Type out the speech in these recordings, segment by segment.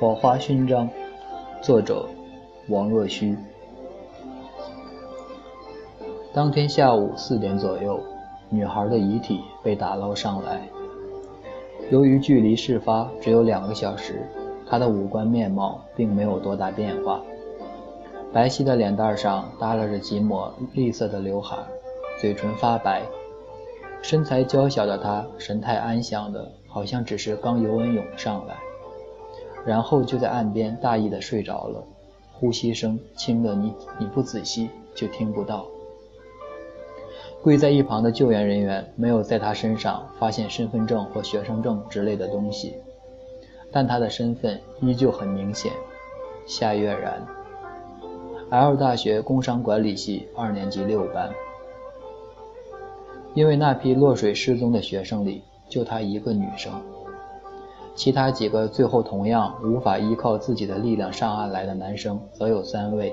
火花勋章，作者王若虚。当天下午四点左右，女孩的遗体被打捞上来。由于距离事发只有两个小时，她的五官面貌并没有多大变化。白皙的脸蛋上耷拉着几抹栗色的刘海，嘴唇发白，身材娇小的她神态安详的，好像只是刚游完泳上来。然后就在岸边大意的睡着了，呼吸声轻的你你不仔细就听不到。跪在一旁的救援人员没有在他身上发现身份证或学生证之类的东西，但他的身份依旧很明显，夏月然，L 大学工商管理系二年级六班。因为那批落水失踪的学生里，就她一个女生。其他几个最后同样无法依靠自己的力量上岸来的男生，则有三位，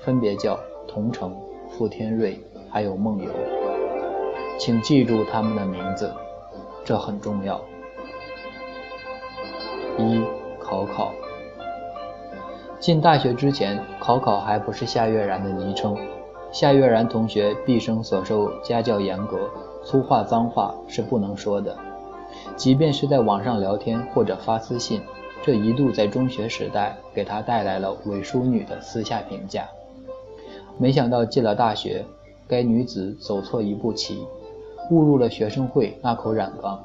分别叫童城、傅天瑞，还有梦游。请记住他们的名字，这很重要。一考考。进大学之前，考考还不是夏月然的昵称。夏月然同学毕生所受家教严格，粗话脏话是不能说的。即便是在网上聊天或者发私信，这一度在中学时代给他带来了伪淑女的私下评价。没想到进了大学，该女子走错一步棋，误入了学生会那口染缸，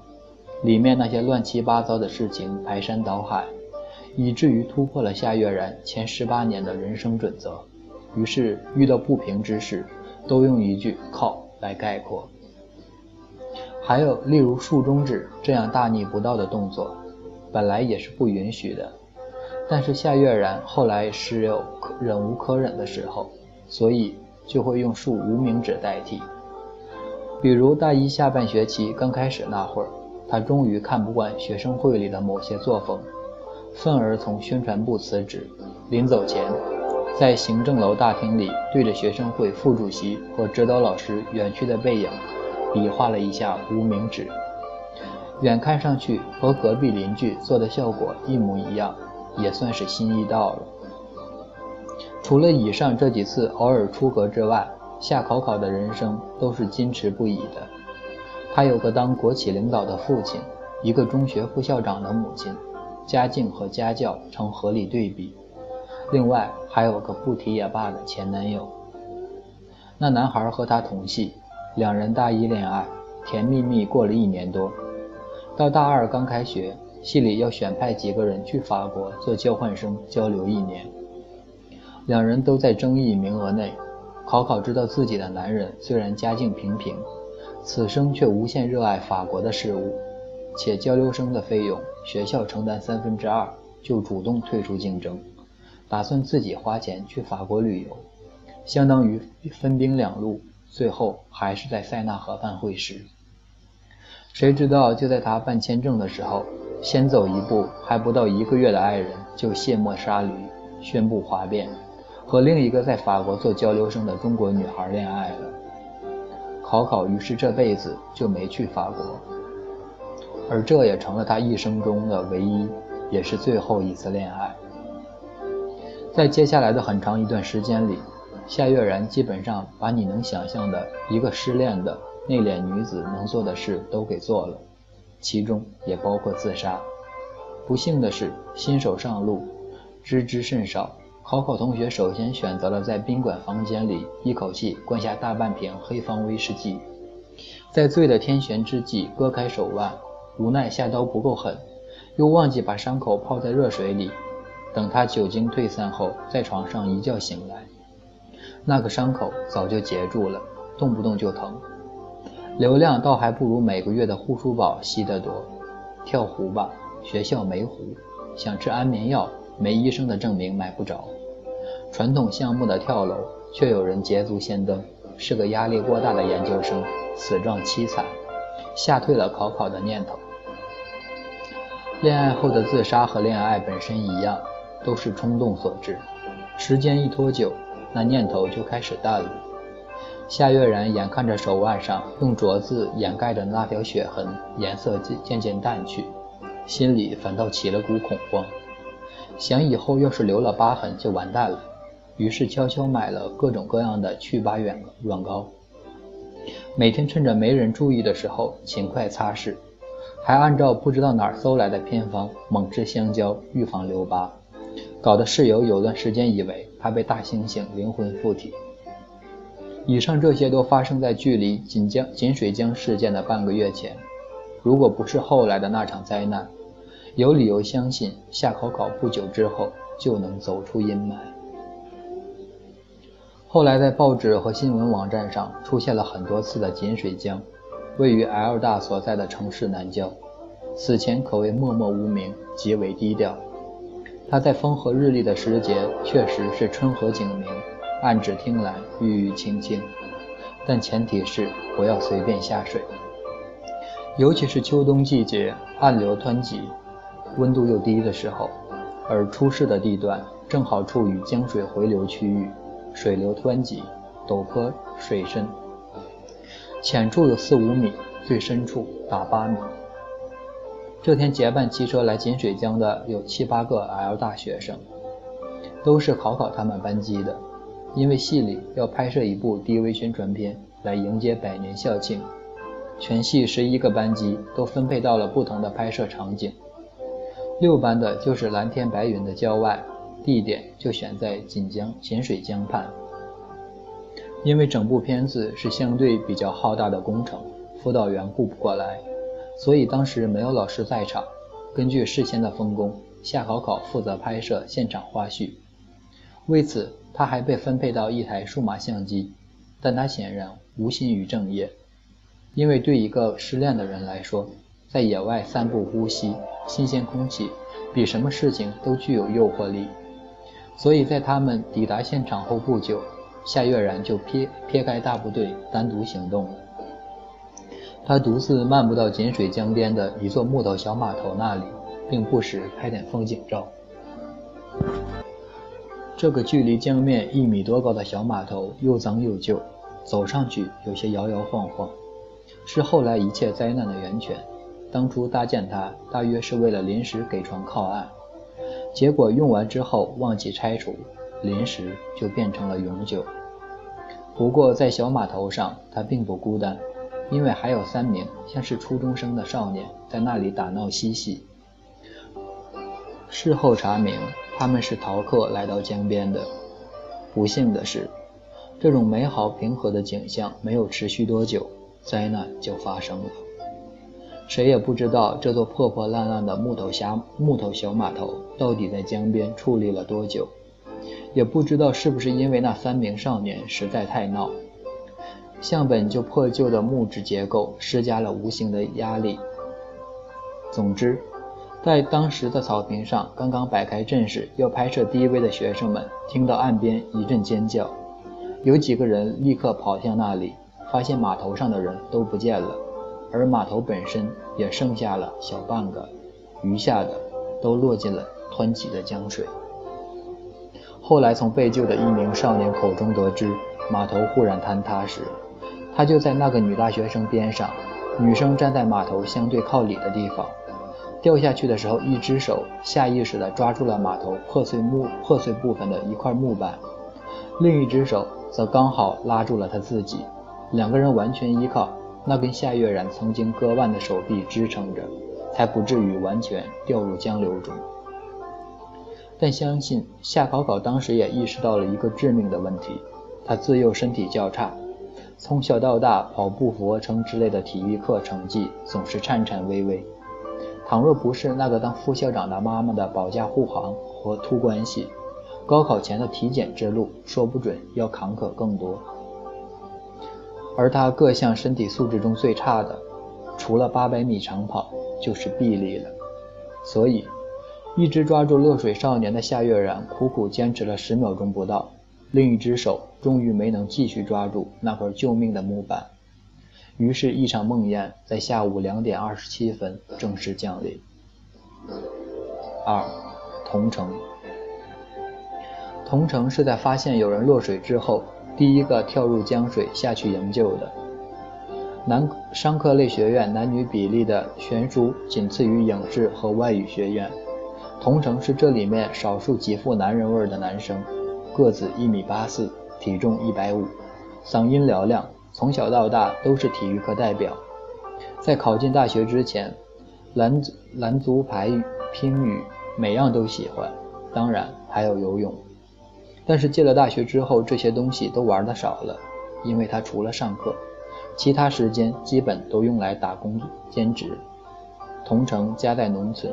里面那些乱七八糟的事情排山倒海，以至于突破了夏月然前十八年的人生准则。于是遇到不平之事，都用一句“靠”来概括。还有，例如竖中指这样大逆不道的动作，本来也是不允许的。但是夏月然后来是有忍无可忍的时候，所以就会用竖无名指代替。比如大一下半学期刚开始那会儿，他终于看不惯学生会里的某些作风，愤而从宣传部辞职。临走前，在行政楼大厅里对着学生会副主席和指导老师远去的背影。比划了一下无名指，远看上去和隔壁邻居做的效果一模一样，也算是心意到了。除了以上这几次偶尔出格之外，夏考考的人生都是矜持不已的。他有个当国企领导的父亲，一个中学副校长的母亲，家境和家教成合理对比。另外还有个不提也罢的前男友，那男孩和他同系。两人大一恋爱，甜蜜蜜过了一年多。到大二刚开学，系里要选派几个人去法国做交换生交流一年。两人都在争议名额内。考考知道自己的男人虽然家境平平，此生却无限热爱法国的事物，且交流生的费用学校承担三分之二，就主动退出竞争，打算自己花钱去法国旅游，相当于分兵两路。最后还是在塞纳河畔会师。谁知道就在他办签证的时候，先走一步还不到一个月的爱人就卸磨杀驴，宣布哗变，和另一个在法国做交流生的中国女孩恋爱了。考考于是这辈子就没去法国，而这也成了他一生中的唯一，也是最后一次恋爱。在接下来的很长一段时间里。夏月然基本上把你能想象的一个失恋的内敛女子能做的事都给做了，其中也包括自杀。不幸的是，新手上路，知之甚少。考考同学首先选择了在宾馆房间里一口气灌下大半瓶黑方威士忌，在醉得天旋之际割开手腕，无奈下刀不够狠，又忘记把伤口泡在热水里。等他酒精退散后，在床上一觉醒来。那个伤口早就结住了，动不动就疼。流量倒还不如每个月的护舒宝吸得多。跳湖吧，学校没湖；想吃安眠药，没医生的证明买不着。传统项目的跳楼，却有人捷足先登，是个压力过大的研究生，死状凄惨，吓退了考考的念头。恋爱后的自杀和恋爱本身一样，都是冲动所致。时间一拖久。那念头就开始淡了。夏月然眼看着手腕上用镯子掩盖的那条血痕颜色渐渐淡去，心里反倒起了股恐慌。想以后要是留了疤痕就完蛋了，于是悄悄买了各种各样的去疤软软膏，每天趁着没人注意的时候勤快擦拭，还按照不知道哪儿搜来的偏方猛吃香蕉预防留疤，搞得室友有段时间以为他被大猩猩灵魂附体。以上这些都发生在距离锦江锦水江事件的半个月前。如果不是后来的那场灾难，有理由相信夏考考不久之后就能走出阴霾。后来在报纸和新闻网站上出现了很多次的锦水江，位于 L 大所在的城市南郊，此前可谓默默无名，极为低调。它在风和日丽的时节确实是春和景明。暗指听来郁郁青青，但前提是不要随便下水，尤其是秋冬季节暗流湍急、温度又低的时候，而出事的地段正好处于江水回流区域，水流湍急，陡坡水深，浅处有四五米，最深处达八米。这天结伴骑车来锦水江的有七八个 L 大学生，都是考考他们班级的。因为系里要拍摄一部 DV 宣传片来迎接百年校庆，全系十一个班级都分配到了不同的拍摄场景。六班的就是蓝天白云的郊外，地点就选在锦江锦水江畔。因为整部片子是相对比较浩大的工程，辅导员顾不过来，所以当时没有老师在场。根据事先的分工，夏考考负责拍摄现场花絮。为此。他还被分配到一台数码相机，但他显然无心于正业，因为对一个失恋的人来说，在野外散步、呼吸新鲜空气，比什么事情都具有诱惑力。所以在他们抵达现场后不久，夏月然就撇撇开大部队，单独行动了。他独自漫步到锦水江边的一座木头小码头那里，并不时拍点风景照。这个距离江面一米多高的小码头又脏又旧，走上去有些摇摇晃晃，是后来一切灾难的源泉。当初搭建它大约是为了临时给船靠岸，结果用完之后忘记拆除，临时就变成了永久。不过在小码头上，它并不孤单，因为还有三名像是初中生的少年在那里打闹嬉戏。事后查明。他们是逃课来到江边的。不幸的是，这种美好平和的景象没有持续多久，灾难就发生了。谁也不知道这座破破烂烂的木头峡木头小码头到底在江边矗立了多久，也不知道是不是因为那三名少年实在太闹，向本就破旧的木质结构施加了无形的压力。总之。在当时的草坪上，刚刚摆开阵势要拍摄 DV 的学生们，听到岸边一阵尖叫，有几个人立刻跑向那里，发现码头上的人都不见了，而码头本身也剩下了小半个，余下的都落进了湍急的江水。后来从被救的一名少年口中得知，码头忽然坍塌时，他就在那个女大学生边上，女生站在码头相对靠里的地方。掉下去的时候，一只手下意识地抓住了码头破碎木破碎部分的一块木板，另一只手则刚好拉住了他自己。两个人完全依靠那根夏月然曾经割腕的手臂支撑着，才不至于完全掉入江流中。但相信夏考考当时也意识到了一个致命的问题：他自幼身体较差，从小到大跑步、俯卧撑之类的体育课成绩总是颤颤巍巍。倘若不是那个当副校长的妈妈的保驾护航和托关系，高考前的体检之路说不准要坎坷更多。而他各项身体素质中最差的，除了八百米长跑，就是臂力了。所以，一直抓住落水少年的夏月然苦苦坚持了十秒钟不到，另一只手终于没能继续抓住那块救命的木板。于是，一场梦魇在下午两点二十七分正式降临。二，同城。同城是在发现有人落水之后，第一个跳入江水下去营救的。男商科类学院男女比例的悬殊仅次于影视和外语学院，同城是这里面少数极富男人味的男生，个子一米八四，体重一百五，嗓音嘹亮，从小到大都是体育课代表。在考进大学之前，篮篮足排乒羽每样都喜欢，当然还有游泳。但是进了大学之后，这些东西都玩的少了，因为他除了上课，其他时间基本都用来打工兼职。同城家在农村，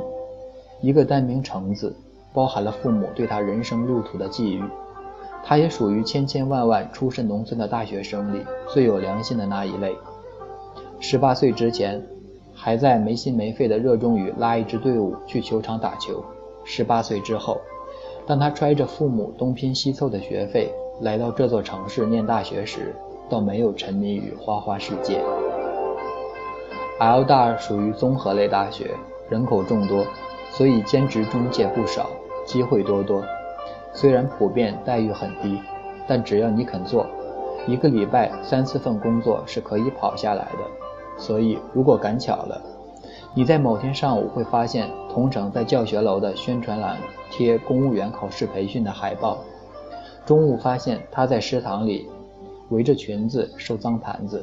一个单名“橙”字，包含了父母对他人生路途的寄予。他也属于千千万万出身农村的大学生里最有良心的那一类。十八岁之前，还在没心没肺地热衷于拉一支队伍去球场打球。十八岁之后，当他揣着父母东拼西凑的学费来到这座城市念大学时，倒没有沉迷于花花世界。L 大属于综合类大学，人口众多，所以兼职中介不少，机会多多。虽然普遍待遇很低，但只要你肯做，一个礼拜三四份工作是可以跑下来的。所以，如果赶巧了，你在某天上午会发现同城在教学楼的宣传栏贴公务员考试培训的海报；中午发现他在食堂里围着裙子收脏盘子；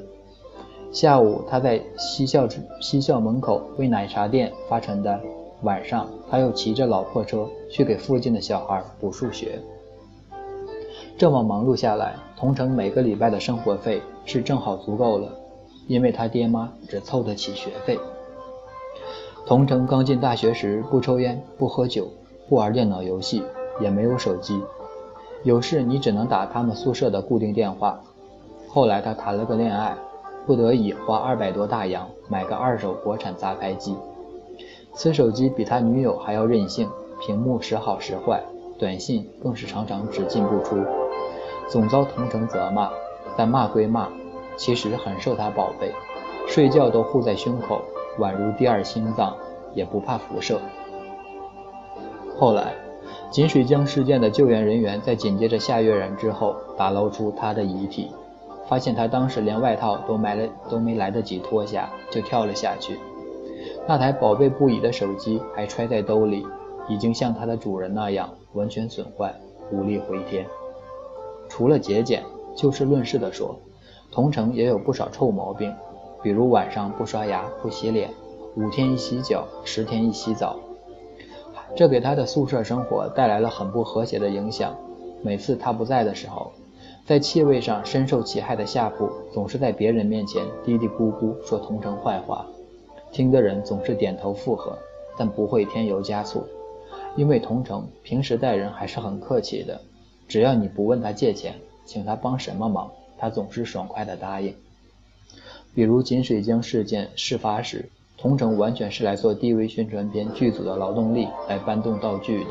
下午他在西校西校门口为奶茶店发传单；晚上他又骑着老破车去给附近的小孩补数学。这么忙碌下来，同城每个礼拜的生活费是正好足够了。因为他爹妈只凑得起学费。童成刚进大学时，不抽烟，不喝酒，不玩电脑游戏，也没有手机。有事你只能打他们宿舍的固定电话。后来他谈了个恋爱，不得已花二百多大洋买个二手国产杂牌机。此手机比他女友还要任性，屏幕时好时坏，短信更是常常只进不出，总遭同城责骂。但骂归骂。其实很受他宝贝，睡觉都护在胸口，宛如第二心脏，也不怕辐射。后来，锦水江事件的救援人员在紧接着夏月然之后打捞出他的遗体，发现他当时连外套都没来都没来得及脱下就跳了下去，那台宝贝不已的手机还揣在兜里，已经像它的主人那样完全损坏，无力回天。除了节俭，就事论事地说。同城也有不少臭毛病，比如晚上不刷牙、不洗脸，五天一洗脚，十天一洗澡，这给他的宿舍生活带来了很不和谐的影响。每次他不在的时候，在气味上深受其害的下铺总是在别人面前嘀嘀咕咕说同城坏话，听的人总是点头附和，但不会添油加醋，因为同城平时待人还是很客气的，只要你不问他借钱，请他帮什么忙。他总是爽快的答应。比如锦水江事件事发时，同城完全是来做 DV 宣传片剧组的劳动力，来搬动道具的。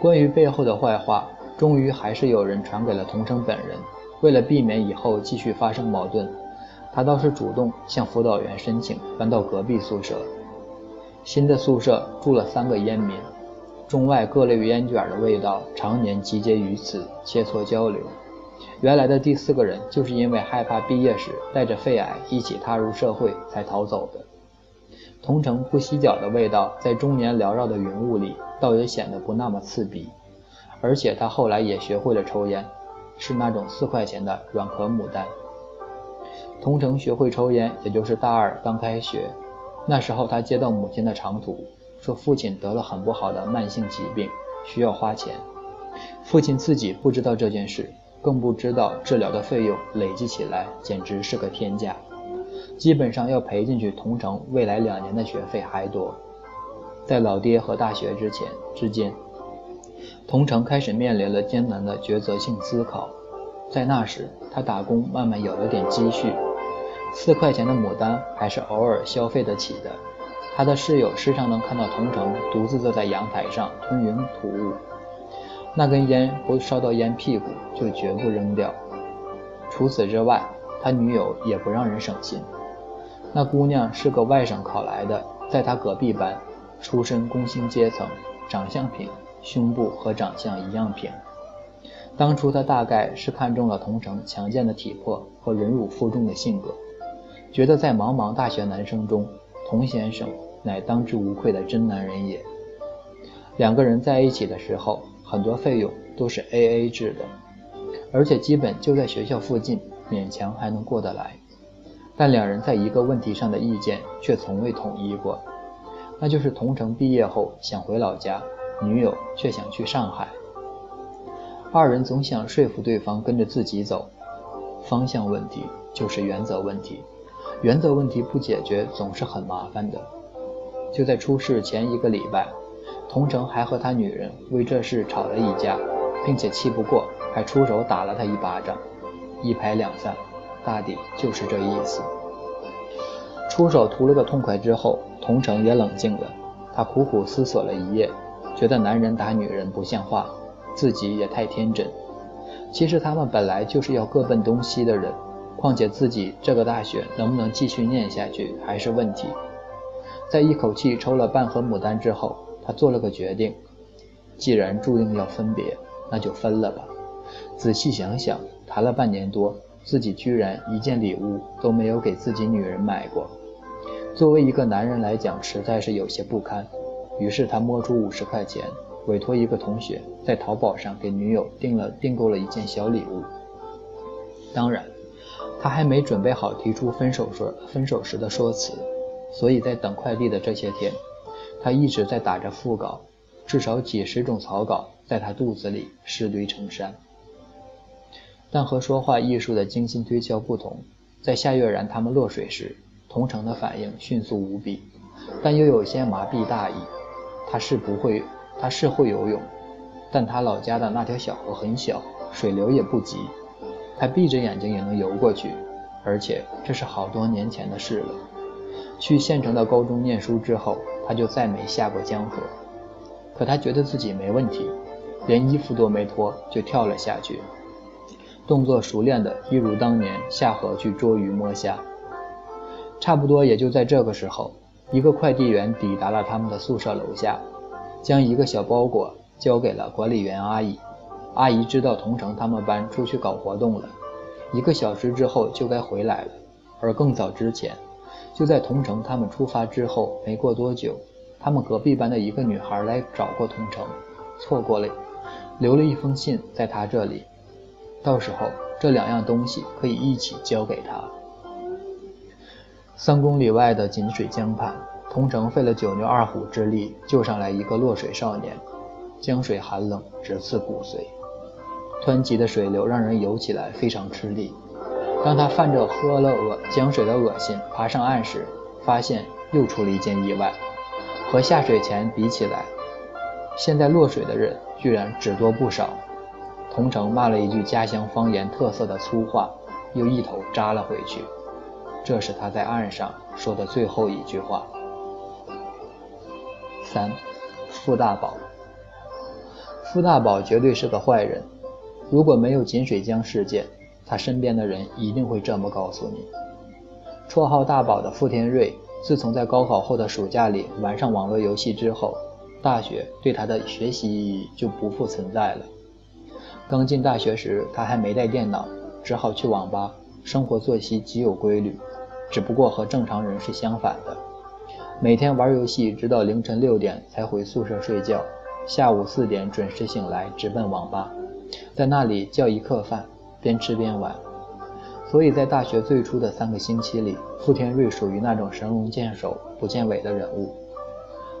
关于背后的坏话，终于还是有人传给了同城本人。为了避免以后继续发生矛盾，他倒是主动向辅导员申请搬到隔壁宿舍。新的宿舍住了三个烟民，中外各类烟卷的味道常年集结于此，切磋交流。原来的第四个人，就是因为害怕毕业时带着肺癌一起踏入社会才逃走的。同城不洗脚的味道，在终年缭绕的云雾里，倒也显得不那么刺鼻。而且他后来也学会了抽烟，是那种四块钱的软壳牡丹。同城学会抽烟，也就是大二刚开学，那时候他接到母亲的长途，说父亲得了很不好的慢性疾病，需要花钱。父亲自己不知道这件事。更不知道治疗的费用累计起来简直是个天价，基本上要赔进去同城未来两年的学费还多。在老爹和大学之前之间，同城开始面临了艰难的抉择性思考。在那时，他打工慢慢有了点积蓄，四块钱的牡丹还是偶尔消费得起的。他的室友时常能看到同城独自坐在阳台上吞云吐雾。那根烟不烧到烟屁股，就绝不扔掉。除此之外，他女友也不让人省心。那姑娘是个外省考来的，在他隔壁班，出身工薪阶层，长相平，胸部和长相一样平。当初他大概是看中了同城强健的体魄和忍辱负重的性格，觉得在茫茫大学男生中，童先生乃当之无愧的真男人也。两个人在一起的时候，很多费用都是 A A 制的，而且基本就在学校附近，勉强还能过得来。但两人在一个问题上的意见却从未统一过，那就是同城毕业后想回老家，女友却想去上海。二人总想说服对方跟着自己走，方向问题就是原则问题，原则问题不解决总是很麻烦的。就在出事前一个礼拜，同城还和他女人为这事吵了一架，并且气不过还出手打了他一巴掌，一拍两散，大抵就是这意思。出手图了个痛快之后，同城也冷静了，他苦苦思索了一夜，觉得男人打女人不像话。自己也太天真。其实他们本来就是要各奔东西的人，况且自己这个大学能不能继续念下去还是问题。在一口气抽了半盒牡丹之后，他做了个决定：既然注定要分别，那就分了吧。仔细想想，谈了半年多，自己居然一件礼物都没有给自己女人买过。作为一个男人来讲，实在是有些不堪。于是他摸出五十块钱。委托一个同学在淘宝上给女友订了订购了一件小礼物。当然，他还没准备好提出分手时分手时的说辞，所以在等快递的这些天，他一直在打着副稿，至少几十种草稿在他肚子里尸堆成山。但和说话艺术的精心推敲不同，在夏月然他们落水时，同城的反应迅速无比，但又有些麻痹大意。他是不会。他是会游泳，但他老家的那条小河很小，水流也不急，他闭着眼睛也能游过去，而且这是好多年前的事了。去县城的高中念书之后，他就再没下过江河。可他觉得自己没问题，连衣服都没脱就跳了下去，动作熟练的一如当年下河去捉鱼摸虾。差不多也就在这个时候，一个快递员抵达了他们的宿舍楼下。将一个小包裹交给了管理员阿姨。阿姨知道同城他们班出去搞活动了，一个小时之后就该回来了。而更早之前，就在同城他们出发之后没过多久，他们隔壁班的一个女孩来找过同城，错过了，留了一封信在他这里。到时候这两样东西可以一起交给他。三公里外的锦水江畔。同城费了九牛二虎之力救上来一个落水少年，江水寒冷，直刺骨髓。湍急的水流让人游起来非常吃力。当他泛着喝了恶江水的恶心爬上岸时，发现又出了一件意外。和下水前比起来，现在落水的人居然只多不少。同城骂了一句家乡方言特色的粗话，又一头扎了回去。这是他在岸上说的最后一句话。三，傅大宝。傅大宝绝对是个坏人。如果没有锦水江事件，他身边的人一定会这么告诉你。绰号大宝的傅天瑞，自从在高考后的暑假里玩上网络游戏之后，大学对他的学习意义就不复存在了。刚进大学时，他还没带电脑，只好去网吧，生活作息极有规律，只不过和正常人是相反的。每天玩游戏，直到凌晨六点才回宿舍睡觉，下午四点准时醒来，直奔网吧，在那里叫一客饭，边吃边玩。所以在大学最初的三个星期里，傅天瑞属于那种神龙见首不见尾的人物。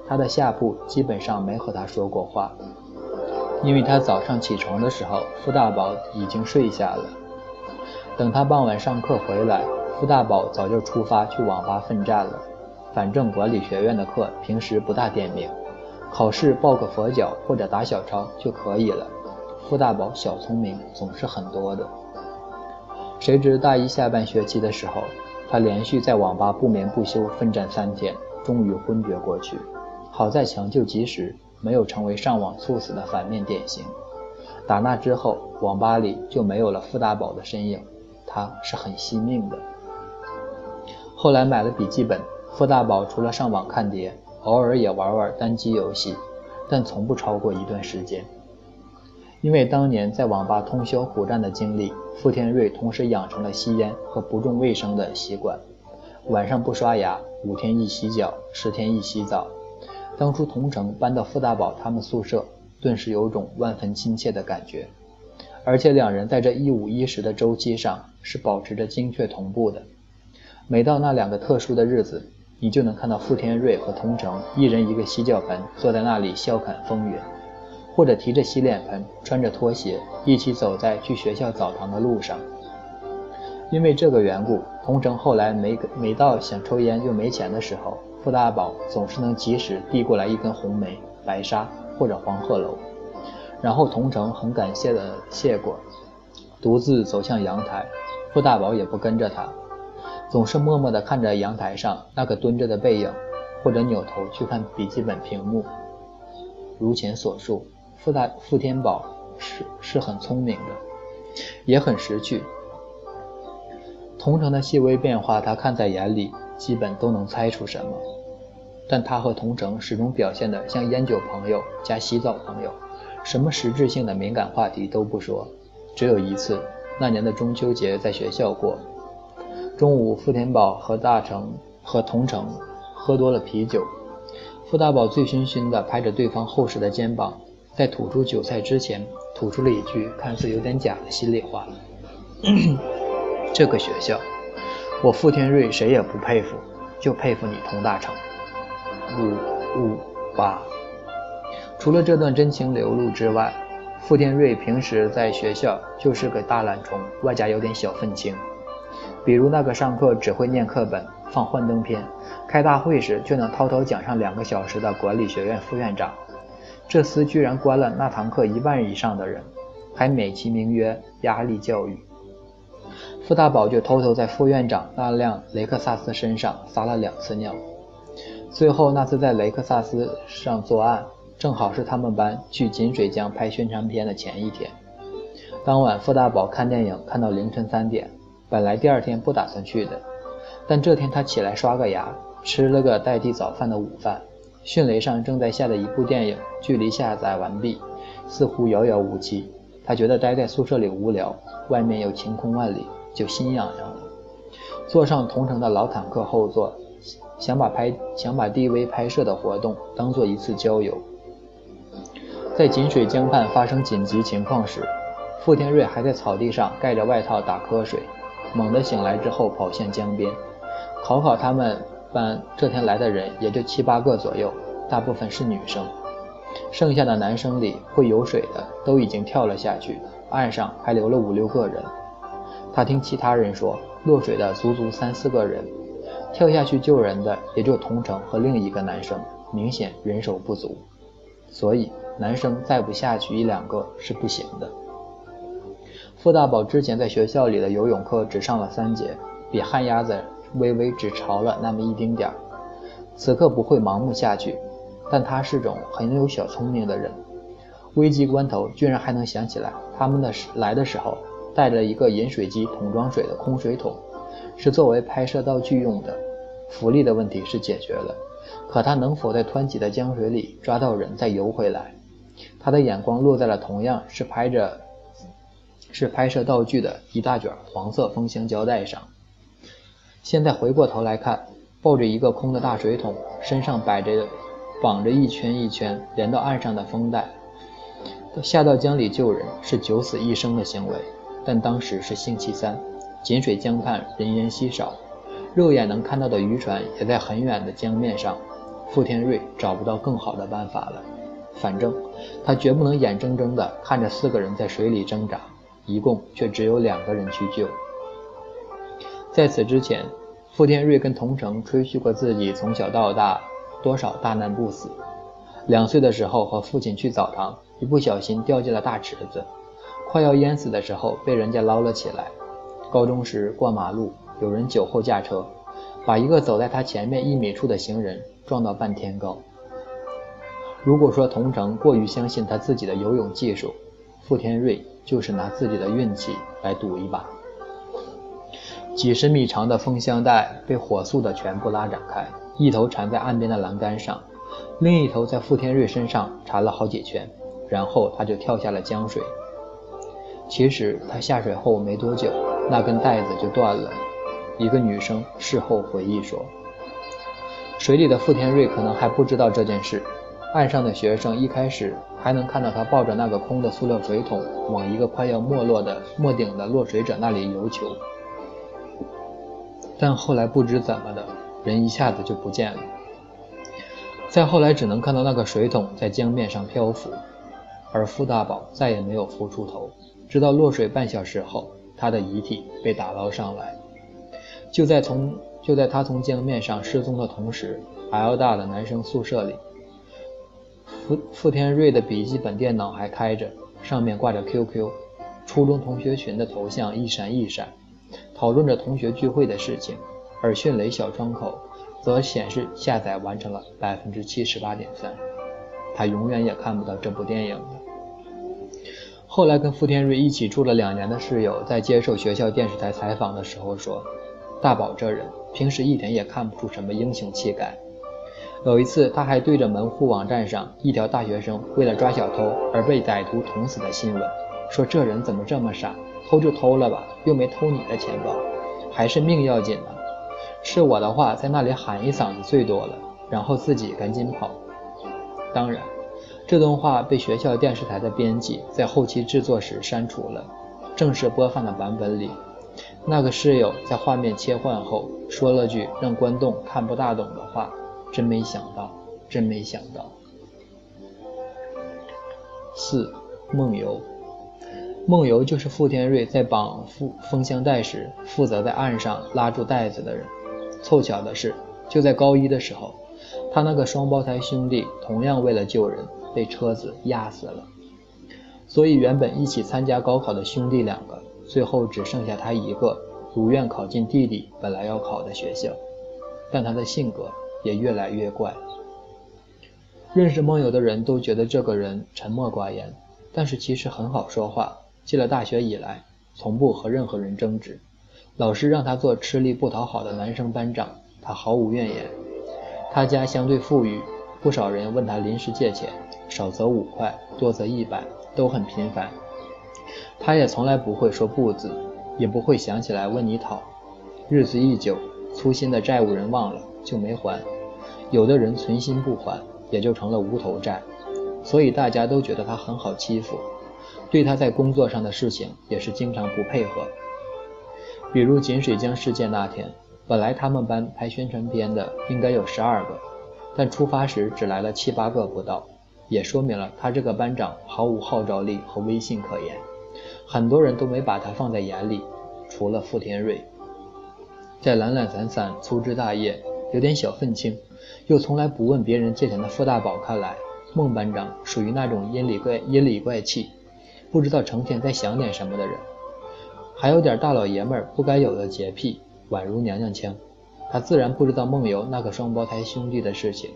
他的下铺基本上没和他说过话，因为他早上起床的时候，傅大宝已经睡下了。等他傍晚上课回来，傅大宝早就出发去网吧奋战了。反正管理学院的课平时不大点名，考试抱个佛脚或者打小抄就可以了。付大宝小聪明总是很多的。谁知大一下半学期的时候，他连续在网吧不眠不休奋战三天，终于昏厥过去。好在抢救及时，没有成为上网猝死的反面典型。打那之后，网吧里就没有了付大宝的身影。他是很惜命的。后来买了笔记本。付大宝除了上网看碟，偶尔也玩玩单机游戏，但从不超过一段时间。因为当年在网吧通宵苦战的经历，傅天瑞同时养成了吸烟和不重卫生的习惯：晚上不刷牙，五天一洗脚，十天一洗澡。当初同城搬到傅大宝他们宿舍，顿时有种万分亲切的感觉。而且两人在这一五一十的周期上是保持着精确同步的。每到那两个特殊的日子，你就能看到傅天瑞和同城一人一个洗脚盆，坐在那里笑看风云，或者提着洗脸盆，穿着拖鞋，一起走在去学校澡堂的路上。因为这个缘故，同城后来每每到想抽烟又没钱的时候，傅大宝总是能及时递过来一根红梅、白沙或者黄鹤楼。然后同城很感谢的谢过，独自走向阳台，傅大宝也不跟着他，总是默默地看着阳台上那个蹲着的背影，或者扭头去看笔记本屏幕。如前所述，傅大傅天宝是是很聪明的，也很识趣。同城的细微变化，他看在眼里，基本都能猜出什么。但他和同城始终表现得像烟酒朋友加洗澡朋友。什么实质性的敏感话题都不说，只有一次，那年的中秋节在学校过。中午，傅天宝和大成和同城喝多了啤酒，傅大宝醉醺醺地拍着对方厚实的肩膀，在吐出韭菜之前，吐出了一句看似有点假的心里话：“ 这个学校，我傅天瑞谁也不佩服，就佩服你佟大成。”五五八。除了这段真情流露之外，傅天瑞平时在学校就是个大懒虫，外加有点小愤青。比如那个上课只会念课本、放幻灯片，开大会时却能滔滔讲上两个小时的管理学院副院长，这厮居然关了那堂课一半以上的人，还美其名曰压力教育。傅大宝就偷偷在副院长那辆雷克萨斯身上撒了两次尿，最后那次在雷克萨斯上作案。正好是他们班去锦水江拍宣传片的前一天。当晚，傅大宝看电影看到凌晨三点，本来第二天不打算去的，但这天他起来刷个牙，吃了个代替早饭的午饭。迅雷上正在下的一部电影距离下载完毕，似乎遥遥无期。他觉得待在宿舍里无聊，外面又晴空万里，就心痒痒了。坐上同城的老坦克后座，想把拍想把 DV 拍摄的活动当做一次郊游。在锦水江畔发生紧急情况时，傅天瑞还在草地上盖着外套打瞌睡，猛地醒来之后跑向江边。考考他们班这天来的人也就七八个左右，大部分是女生，剩下的男生里会游水的都已经跳了下去，岸上还留了五六个人。他听其他人说，落水的足足三四个人，跳下去救人的也就同城和另一个男生，明显人手不足，所以。男生再不下去一两个是不行的。傅大宝之前在学校里的游泳课只上了三节，比旱鸭子微微只潮了那么一丁点儿。此刻不会盲目下去，但他是种很有小聪明的人。危急关头居然还能想起来，他们的来的时候带着一个饮水机桶装水的空水桶，是作为拍摄道具用的。浮力的问题是解决了，可他能否在湍急的江水里抓到人再游回来？他的眼光落在了同样是拍着是拍摄道具的一大卷黄色封箱胶带上。现在回过头来看，抱着一个空的大水桶，身上摆着绑着一圈一圈连到岸上的风带，下到江里救人是九死一生的行为。但当时是星期三，锦水江畔人烟稀少，肉眼能看到的渔船也在很远的江面上。傅天瑞找不到更好的办法了。反正他绝不能眼睁睁地看着四个人在水里挣扎，一共却只有两个人去救。在此之前，傅天瑞跟童城吹嘘过自己从小到大多少大难不死。两岁的时候和父亲去澡堂，一不小心掉进了大池子，快要淹死的时候被人家捞了起来。高中时过马路，有人酒后驾车，把一个走在他前面一米处的行人撞到半天高。如果说童城过于相信他自己的游泳技术，傅天瑞就是拿自己的运气来赌一把。几十米长的风箱带被火速的全部拉展开，一头缠在岸边的栏杆上，另一头在傅天瑞身上缠了好几圈，然后他就跳下了江水。其实他下水后没多久，那根带子就断了。一个女生事后回忆说。水里的傅天瑞可能还不知道这件事，岸上的学生一开始还能看到他抱着那个空的塑料水桶，往一个快要没落的没顶的落水者那里游球。但后来不知怎么的，人一下子就不见了。再后来，只能看到那个水桶在江面上漂浮，而傅大宝再也没有浮出头。直到落水半小时后，他的遗体被打捞上来。就在从就在他从江面上失踪的同时，L 大的男生宿舍里，傅傅天瑞的笔记本电脑还开着，上面挂着 QQ，初中同学群的头像一闪一闪，讨论着同学聚会的事情，而迅雷小窗口。则显示下载完成了百分之七十八点三，他永远也看不到这部电影的。后来跟傅天瑞一起住了两年的室友，在接受学校电视台采访的时候说：“大宝这人平时一点也看不出什么英雄气概。”有一次，他还对着门户网站上一条大学生为了抓小偷而被歹徒捅死的新闻说：“这人怎么这么傻？偷就偷了吧，又没偷你的钱包，还是命要紧呢。”是我的话，在那里喊一嗓子最多了，然后自己赶紧跑。当然，这段话被学校电视台的编辑在后期制作时删除了。正式播放的版本里，那个室友在画面切换后说了句让观众看不大懂的话：“真没想到，真没想到。”四梦游，梦游就是傅天瑞在绑富封箱带时负责在岸上拉住带子的人。凑巧的是，就在高一的时候，他那个双胞胎兄弟同样为了救人被车子压死了。所以原本一起参加高考的兄弟两个，最后只剩下他一个，如愿考进弟弟本来要考的学校。但他的性格也越来越怪。认识梦游的人都觉得这个人沉默寡言，但是其实很好说话。进了大学以来，从不和任何人争执。老师让他做吃力不讨好的男生班长，他毫无怨言。他家相对富裕，不少人问他临时借钱，少则五块，多则一百，都很频繁。他也从来不会说不字，也不会想起来问你讨。日子一久，粗心的债务人忘了就没还，有的人存心不还，也就成了无头债。所以大家都觉得他很好欺负，对他在工作上的事情也是经常不配合。比如锦水江事件那天，本来他们班拍宣传片的应该有十二个，但出发时只来了七八个不到，也说明了他这个班长毫无号召力和威信可言，很多人都没把他放在眼里，除了傅天瑞。在懒懒散散、粗枝大叶、有点小愤青，又从来不问别人借钱的傅大宝看来，孟班长属于那种阴里怪、阴里怪气，不知道成天在想点什么的人。还有点大老爷们儿不该有的洁癖，宛如娘娘腔。他自然不知道梦游那个双胞胎兄弟的事情，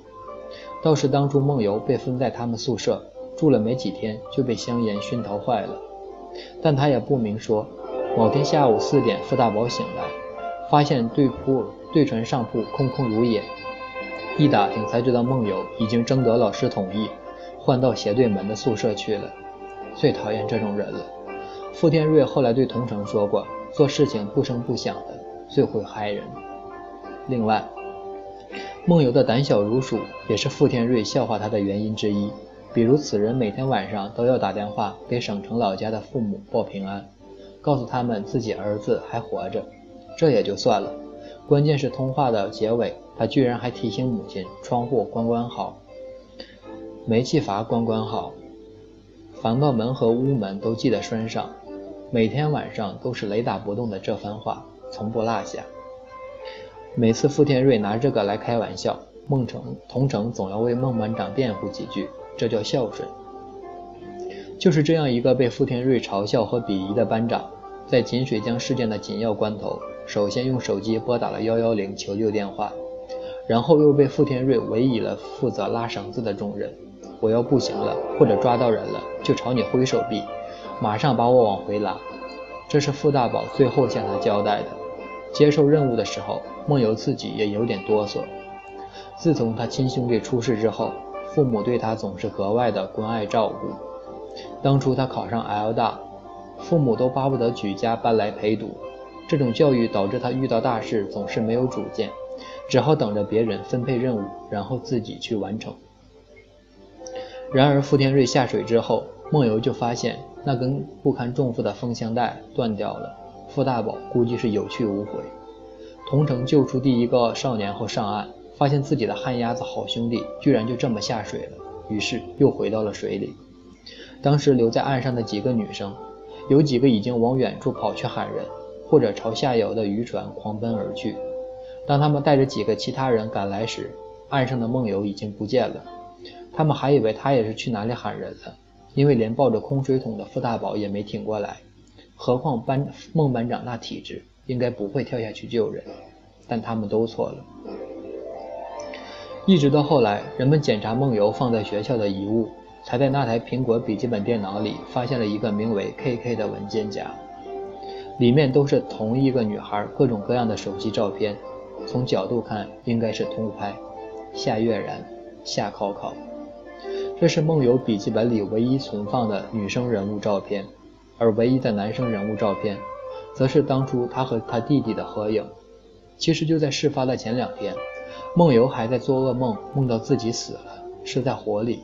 倒是当初梦游被分在他们宿舍住了没几天，就被香烟熏陶坏了。但他也不明说。某天下午四点，傅大宝醒来，发现对铺对船上铺空空如也。一打听才知道梦游已经征得老师同意，换到斜对门的宿舍去了。最讨厌这种人了。傅天瑞后来对同城说过：“做事情不声不响的，最会害人。”另外，梦游的胆小如鼠也是傅天瑞笑话他的原因之一。比如，此人每天晚上都要打电话给省城老家的父母报平安，告诉他们自己儿子还活着。这也就算了，关键是通话的结尾，他居然还提醒母亲窗户关关好，煤气阀关关好，防盗门和屋门都记得拴上。每天晚上都是雷打不动的这番话，从不落下。每次傅天瑞拿这个来开玩笑，孟成同城总要为孟班长辩护几句，这叫孝顺。就是这样一个被傅天瑞嘲笑和鄙夷的班长，在锦水江事件的紧要关头，首先用手机拨打了幺幺零求救电话，然后又被傅天瑞委以了负责拉绳子的重任。我要不行了，或者抓到人了，就朝你挥手臂。马上把我往回拉，这是傅大宝最后向他交代的。接受任务的时候，梦游自己也有点哆嗦。自从他亲兄弟出事之后，父母对他总是格外的关爱照顾。当初他考上 L 大，父母都巴不得举家搬来陪读。这种教育导致他遇到大事总是没有主见，只好等着别人分配任务，然后自己去完成。然而傅天瑞下水之后，梦游就发现那根不堪重负的风箱带断掉了，傅大宝估计是有去无回。同城救出第一个少年后上岸，发现自己的旱鸭子好兄弟居然就这么下水了，于是又回到了水里。当时留在岸上的几个女生，有几个已经往远处跑去喊人，或者朝下游的渔船狂奔而去。当他们带着几个其他人赶来时，岸上的梦游已经不见了。他们还以为他也是去哪里喊人了，因为连抱着空水桶的傅大宝也没挺过来。何况班孟班长那体质，应该不会跳下去救人。但他们都错了。一直到后来，人们检查梦游放在学校的遗物，才在那台苹果笔记本电脑里发现了一个名为 “KK” 的文件夹，里面都是同一个女孩各种各样的手机照片。从角度看，应该是偷拍。夏月然，夏考考，这是梦游笔记本里唯一存放的女生人物照片，而唯一的男生人物照片，则是当初他和他弟弟的合影。其实就在事发的前两天，梦游还在做噩梦，梦到自己死了，是在火里。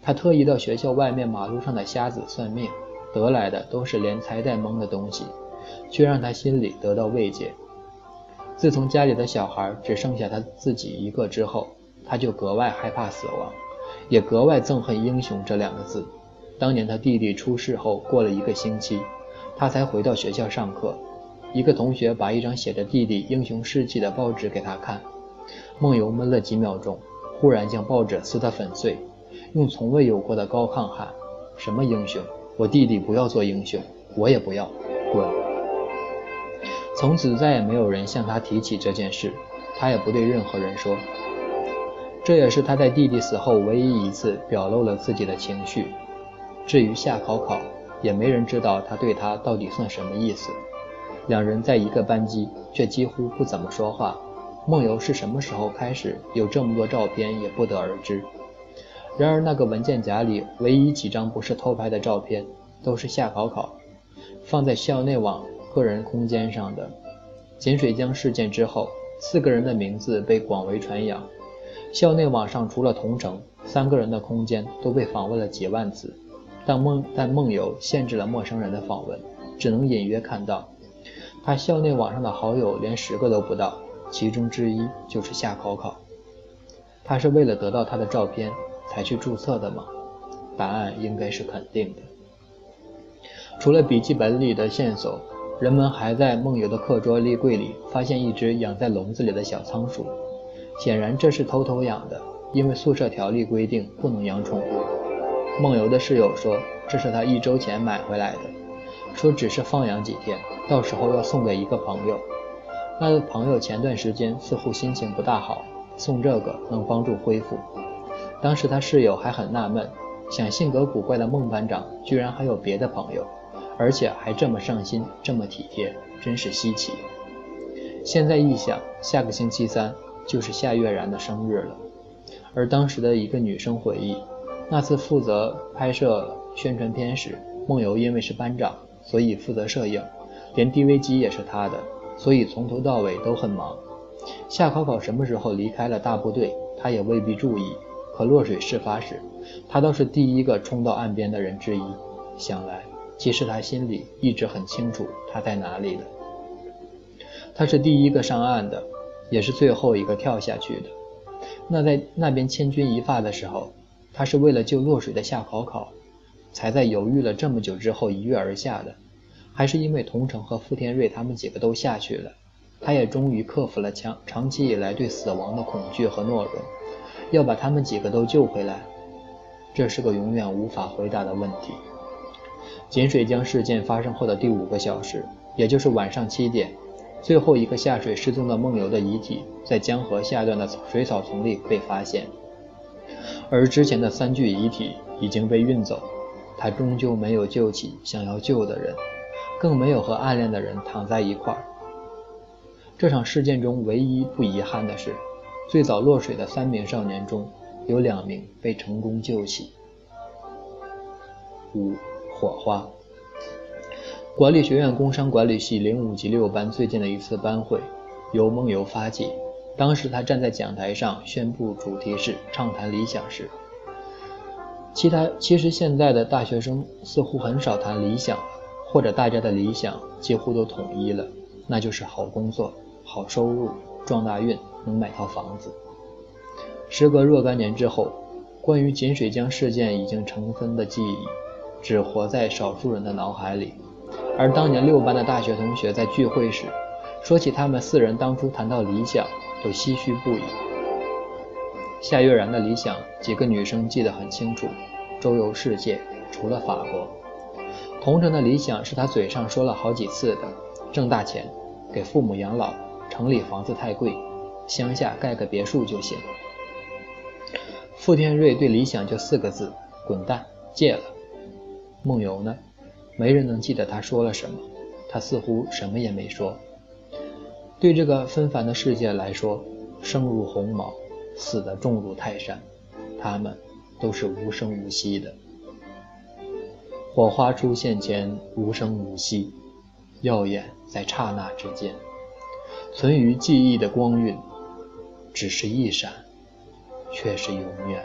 他特意到学校外面马路上的瞎子算命，得来的都是连财带蒙的东西，却让他心里得到慰藉。自从家里的小孩只剩下他自己一个之后，他就格外害怕死亡，也格外憎恨“英雄”这两个字。当年他弟弟出事后，过了一个星期，他才回到学校上课。一个同学把一张写着弟弟英雄事迹的报纸给他看，梦游闷了几秒钟，忽然将报纸撕得粉碎，用从未有过的高亢喊：“什么英雄？我弟弟不要做英雄，我也不要，滚！”从此再也没有人向他提起这件事，他也不对任何人说。这也是他在弟弟死后唯一一次表露了自己的情绪。至于夏考考，也没人知道他对他到底算什么意思。两人在一个班级，却几乎不怎么说话。梦游是什么时候开始有这么多照片，也不得而知。然而那个文件夹里唯一几张不是偷拍的照片，都是夏考考放在校内网。个人空间上的锦水江事件之后，四个人的名字被广为传扬。校内网上除了同城，三个人的空间都被访问了几万次。但梦但梦游限制了陌生人的访问，只能隐约看到他校内网上的好友连十个都不到，其中之一就是夏考考。他是为了得到他的照片才去注册的吗？答案应该是肯定的。除了笔记本里的线索。人们还在梦游的课桌立柜里发现一只养在笼子里的小仓鼠，显然这是偷偷养的，因为宿舍条例规定不能养宠物。梦游的室友说这是他一周前买回来的，说只是放养几天，到时候要送给一个朋友。那个朋友前段时间似乎心情不大好，送这个能帮助恢复。当时他室友还很纳闷，想性格古怪的孟班长居然还有别的朋友。而且还这么上心，这么体贴，真是稀奇。现在一想，下个星期三就是夏月然的生日了。而当时的一个女生回忆，那次负责拍摄宣传片时，梦游因为是班长，所以负责摄影，连 DV 机也是他的，所以从头到尾都很忙。夏考考什么时候离开了大部队，他也未必注意。可落水事发时，他倒是第一个冲到岸边的人之一。想来。其实他心里一直很清楚他在哪里的。他是第一个上岸的，也是最后一个跳下去的。那在那边千钧一发的时候，他是为了救落水的夏考考，才在犹豫了这么久之后一跃而下的，还是因为童城和傅天瑞他们几个都下去了，他也终于克服了长长期以来对死亡的恐惧和懦弱，要把他们几个都救回来，这是个永远无法回答的问题。锦水江事件发生后的第五个小时，也就是晚上七点，最后一个下水失踪的梦游的遗体在江河下段的水草丛里被发现，而之前的三具遗体已经被运走，他终究没有救起想要救的人，更没有和暗恋的人躺在一块儿。这场事件中唯一不遗憾的是，最早落水的三名少年中有两名被成功救起。五。火花。管理学院工商管理系零五级六班最近的一次班会，由梦游发起，当时他站在讲台上宣布主题是畅谈理想时，其他其实现在的大学生似乎很少谈理想了，或者大家的理想几乎都统一了，那就是好工作、好收入、撞大运、能买套房子。时隔若干年之后，关于锦水江事件已经尘封的记忆，只活在少数人的脑海里。而当年六班的大学同学在聚会时，说起他们四人当初谈到理想，都唏嘘不已。夏月然的理想，几个女生记得很清楚：周游世界，除了法国。同城的理想是他嘴上说了好几次的：挣大钱，给父母养老，城里房子太贵，乡下盖个别墅就行。傅天瑞对理想就四个字：滚蛋，戒了。梦游呢？没人能记得他说了什么，他似乎什么也没说。对这个纷繁的世界来说，生如鸿毛，死的重如泰山，他们都是无声无息的。火花出现前无声无息，耀眼在刹那之间，存于记忆的光晕，只是一闪，却是永远。